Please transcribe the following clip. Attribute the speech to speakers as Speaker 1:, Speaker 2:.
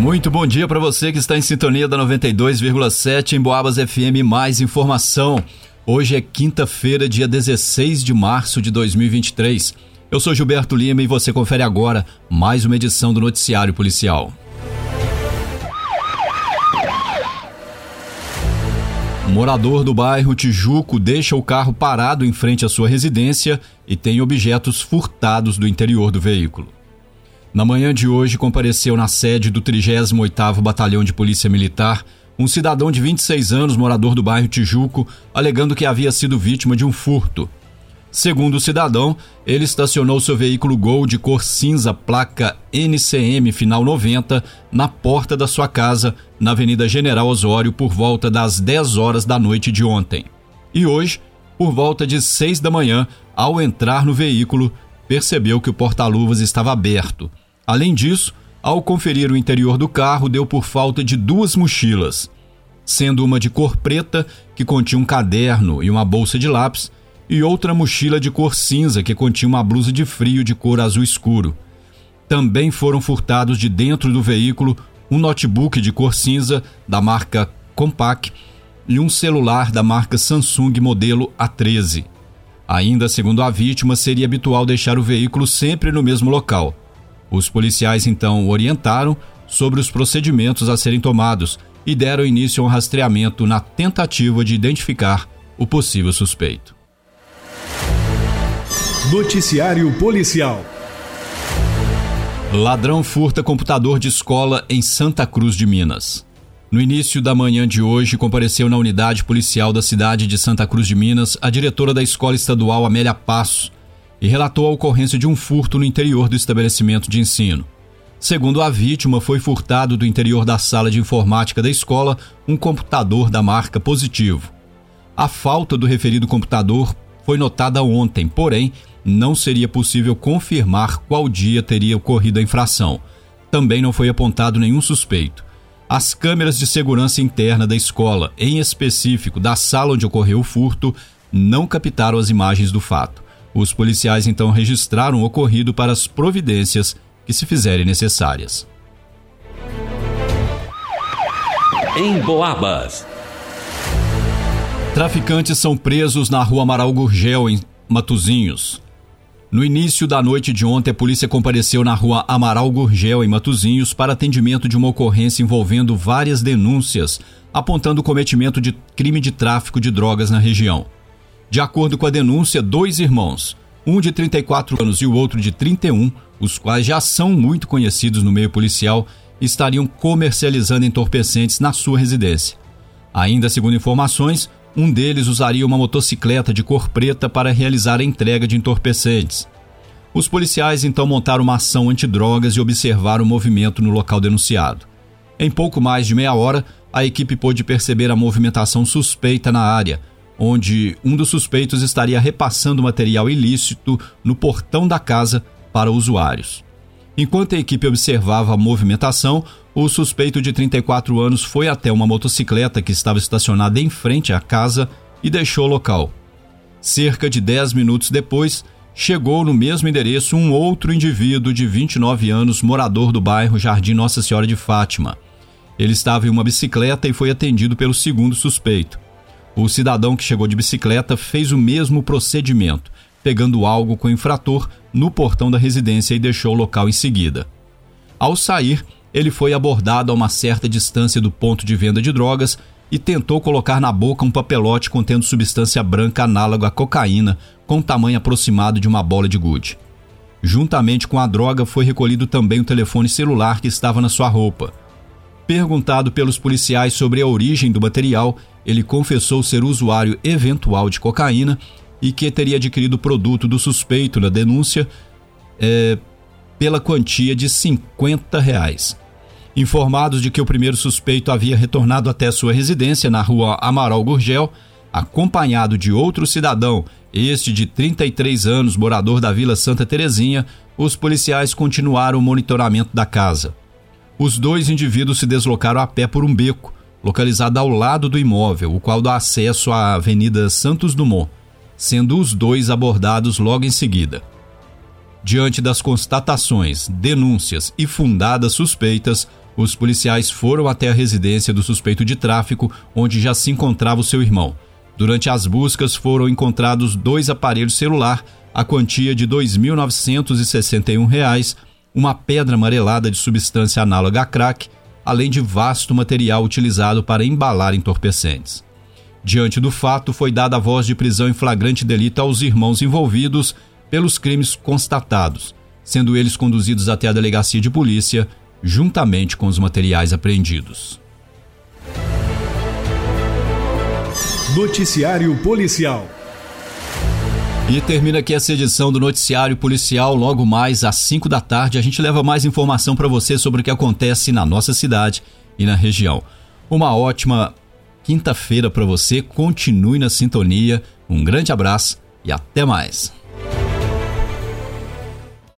Speaker 1: Muito bom dia para você que está em sintonia da 92,7 em Boabas FM. Mais informação. Hoje é quinta-feira, dia 16 de março de 2023. Eu sou Gilberto Lima e você confere agora mais uma edição do Noticiário Policial. Morador do bairro Tijuco deixa o carro parado em frente à sua residência e tem objetos furtados do interior do veículo. Na manhã de hoje compareceu na sede do 38º Batalhão de Polícia Militar um cidadão de 26 anos, morador do bairro Tijuco, alegando que havia sido vítima de um furto. Segundo o cidadão, ele estacionou seu veículo Gol de cor cinza, placa NCM final 90, na porta da sua casa, na Avenida General Osório, por volta das 10 horas da noite de ontem. E hoje, por volta de 6 da manhã, ao entrar no veículo, percebeu que o porta-luvas estava aberto. Além disso, ao conferir o interior do carro, deu por falta de duas mochilas, sendo uma de cor preta, que continha um caderno e uma bolsa de lápis e outra mochila de cor cinza que continha uma blusa de frio de cor azul escuro. Também foram furtados de dentro do veículo um notebook de cor cinza da marca Compaq e um celular da marca Samsung modelo A13. Ainda segundo a vítima, seria habitual deixar o veículo sempre no mesmo local. Os policiais então orientaram sobre os procedimentos a serem tomados e deram início a um rastreamento na tentativa de identificar o possível suspeito.
Speaker 2: Noticiário Policial.
Speaker 1: Ladrão furta computador de escola em Santa Cruz de Minas. No início da manhã de hoje, compareceu na unidade policial da cidade de Santa Cruz de Minas a diretora da escola estadual Amélia Passo e relatou a ocorrência de um furto no interior do estabelecimento de ensino. Segundo a vítima, foi furtado do interior da sala de informática da escola um computador da marca Positivo. A falta do referido computador foi notada ontem, porém, não seria possível confirmar qual dia teria ocorrido a infração. Também não foi apontado nenhum suspeito. As câmeras de segurança interna da escola, em específico da sala onde ocorreu o furto, não captaram as imagens do fato. Os policiais então registraram o ocorrido para as providências que se fizerem necessárias.
Speaker 2: Em Boabas.
Speaker 1: Traficantes são presos na rua Amaral Gurgel, em Matuzinhos. No início da noite de ontem, a polícia compareceu na rua Amaral Gurgel, em Matuzinhos, para atendimento de uma ocorrência envolvendo várias denúncias apontando o cometimento de crime de tráfico de drogas na região. De acordo com a denúncia, dois irmãos, um de 34 anos e o outro de 31, os quais já são muito conhecidos no meio policial, estariam comercializando entorpecentes na sua residência. Ainda segundo informações, um deles usaria uma motocicleta de cor preta para realizar a entrega de entorpecentes. Os policiais então montaram uma ação antidrogas e observaram o movimento no local denunciado. Em pouco mais de meia hora, a equipe pôde perceber a movimentação suspeita na área, onde um dos suspeitos estaria repassando material ilícito no portão da casa para usuários. Enquanto a equipe observava a movimentação, o suspeito de 34 anos foi até uma motocicleta que estava estacionada em frente à casa e deixou o local. Cerca de 10 minutos depois, chegou no mesmo endereço um outro indivíduo de 29 anos, morador do bairro Jardim Nossa Senhora de Fátima. Ele estava em uma bicicleta e foi atendido pelo segundo suspeito. O cidadão que chegou de bicicleta fez o mesmo procedimento, pegando algo com o infrator no portão da residência e deixou o local em seguida. Ao sair, ele foi abordado a uma certa distância do ponto de venda de drogas e tentou colocar na boca um papelote contendo substância branca análoga à cocaína, com tamanho aproximado de uma bola de gude. Juntamente com a droga foi recolhido também o telefone celular que estava na sua roupa. Perguntado pelos policiais sobre a origem do material, ele confessou ser usuário eventual de cocaína e que teria adquirido o produto do suspeito na denúncia é, pela quantia de 50 reais. Informados de que o primeiro suspeito havia retornado até sua residência na rua Amaral Gurgel, acompanhado de outro cidadão, este de 33 anos, morador da Vila Santa Terezinha, os policiais continuaram o monitoramento da casa. Os dois indivíduos se deslocaram a pé por um beco, localizado ao lado do imóvel, o qual dá acesso à Avenida Santos Dumont, sendo os dois abordados logo em seguida. Diante das constatações, denúncias e fundadas suspeitas, Os policiais foram até a residência do suspeito de tráfico, onde já se encontrava o seu irmão. Durante as buscas foram encontrados dois aparelhos celular, a quantia de R$ 2.961, uma pedra amarelada de substância análoga a crack, além de vasto material utilizado para embalar entorpecentes. Diante do fato, foi dada a voz de prisão em flagrante delito aos irmãos envolvidos pelos crimes constatados, sendo eles conduzidos até a delegacia de polícia, juntamente com os materiais apreendidos.
Speaker 2: Noticiário Policial.
Speaker 1: E termina aqui essa edição do Noticiário Policial. Logo mais às 5 da tarde, a gente leva mais informação para você sobre o que acontece na nossa cidade e na região. Uma ótima quinta-feira para você. Continue na sintonia. Um grande abraço e até mais.